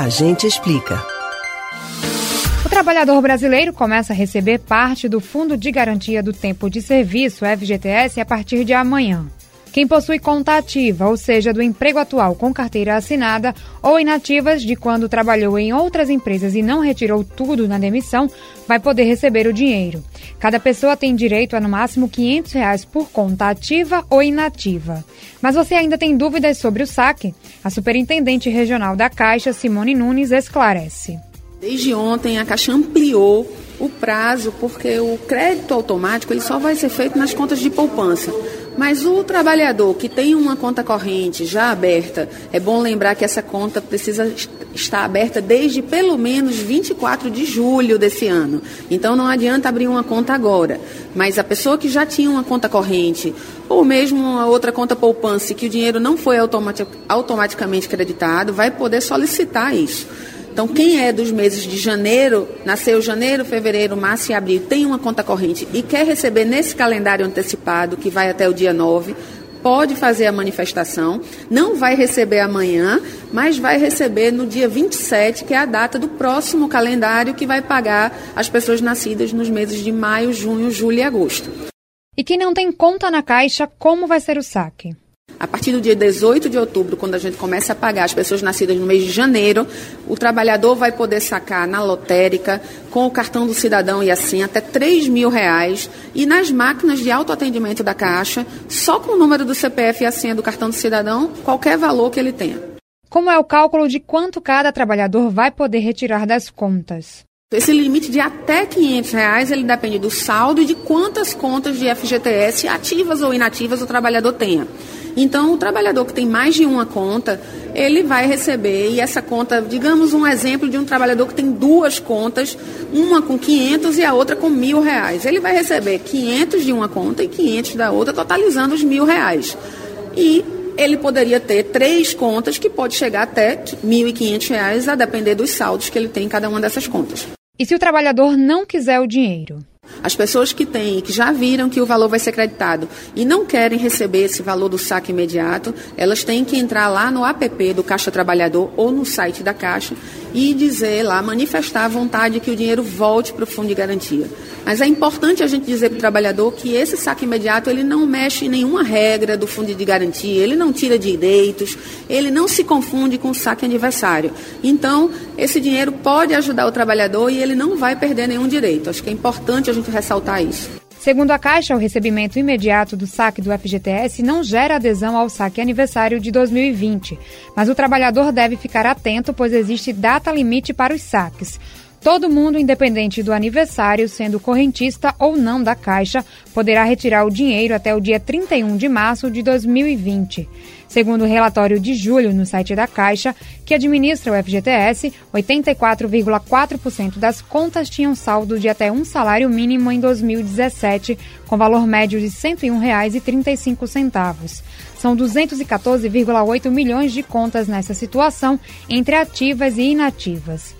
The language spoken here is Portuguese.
A gente explica. O trabalhador brasileiro começa a receber parte do Fundo de Garantia do Tempo de Serviço, FGTS, a partir de amanhã. Quem possui conta ativa, ou seja, do emprego atual com carteira assinada, ou inativas de quando trabalhou em outras empresas e não retirou tudo na demissão, vai poder receber o dinheiro. Cada pessoa tem direito a no máximo 500 reais por conta ativa ou inativa. Mas você ainda tem dúvidas sobre o saque? A superintendente regional da Caixa, Simone Nunes, esclarece. Desde ontem, a Caixa ampliou o prazo, porque o crédito automático ele só vai ser feito nas contas de poupança. Mas o trabalhador que tem uma conta corrente já aberta, é bom lembrar que essa conta precisa estar aberta desde pelo menos 24 de julho desse ano. Então não adianta abrir uma conta agora. Mas a pessoa que já tinha uma conta corrente, ou mesmo uma outra conta poupança que o dinheiro não foi automaticamente creditado, vai poder solicitar isso. Então, quem é dos meses de janeiro, nasceu janeiro, fevereiro, março e abril, tem uma conta corrente e quer receber nesse calendário antecipado, que vai até o dia 9, pode fazer a manifestação. Não vai receber amanhã, mas vai receber no dia 27, que é a data do próximo calendário que vai pagar as pessoas nascidas nos meses de maio, junho, julho e agosto. E quem não tem conta na Caixa, como vai ser o saque? A partir do dia 18 de outubro, quando a gente começa a pagar as pessoas nascidas no mês de janeiro, o trabalhador vai poder sacar na lotérica, com o cartão do cidadão e assim, até 3 mil reais. E nas máquinas de autoatendimento da Caixa, só com o número do CPF e a senha do cartão do cidadão, qualquer valor que ele tenha. Como é o cálculo de quanto cada trabalhador vai poder retirar das contas? Esse limite de até 500 reais, ele depende do saldo e de quantas contas de FGTS ativas ou inativas o trabalhador tenha. Então, o trabalhador que tem mais de uma conta, ele vai receber, e essa conta, digamos um exemplo de um trabalhador que tem duas contas, uma com 500 e a outra com mil reais. Ele vai receber 500 de uma conta e 500 da outra, totalizando os mil reais. E ele poderia ter três contas que pode chegar até R$ 1.500, a depender dos saldos que ele tem em cada uma dessas contas. E se o trabalhador não quiser o dinheiro? As pessoas que têm, que já viram que o valor vai ser creditado e não querem receber esse valor do saque imediato, elas têm que entrar lá no app do Caixa Trabalhador ou no site da Caixa e dizer lá, manifestar a vontade que o dinheiro volte para o fundo de garantia. Mas é importante a gente dizer para o trabalhador que esse saque imediato ele não mexe em nenhuma regra do fundo de garantia, ele não tira direitos, ele não se confunde com o saque aniversário. Então, esse dinheiro pode ajudar o trabalhador e ele não vai perder nenhum direito. Acho que é importante a gente ressaltar isso. Segundo a Caixa, o recebimento imediato do saque do FGTS não gera adesão ao saque aniversário de 2020, mas o trabalhador deve ficar atento, pois existe data limite para os saques. Todo mundo, independente do aniversário, sendo correntista ou não da Caixa, poderá retirar o dinheiro até o dia 31 de março de 2020. Segundo o relatório de julho no site da Caixa, que administra o FGTS, 84,4% das contas tinham saldo de até um salário mínimo em 2017, com valor médio de R$ 101,35. São 214,8 milhões de contas nessa situação, entre ativas e inativas.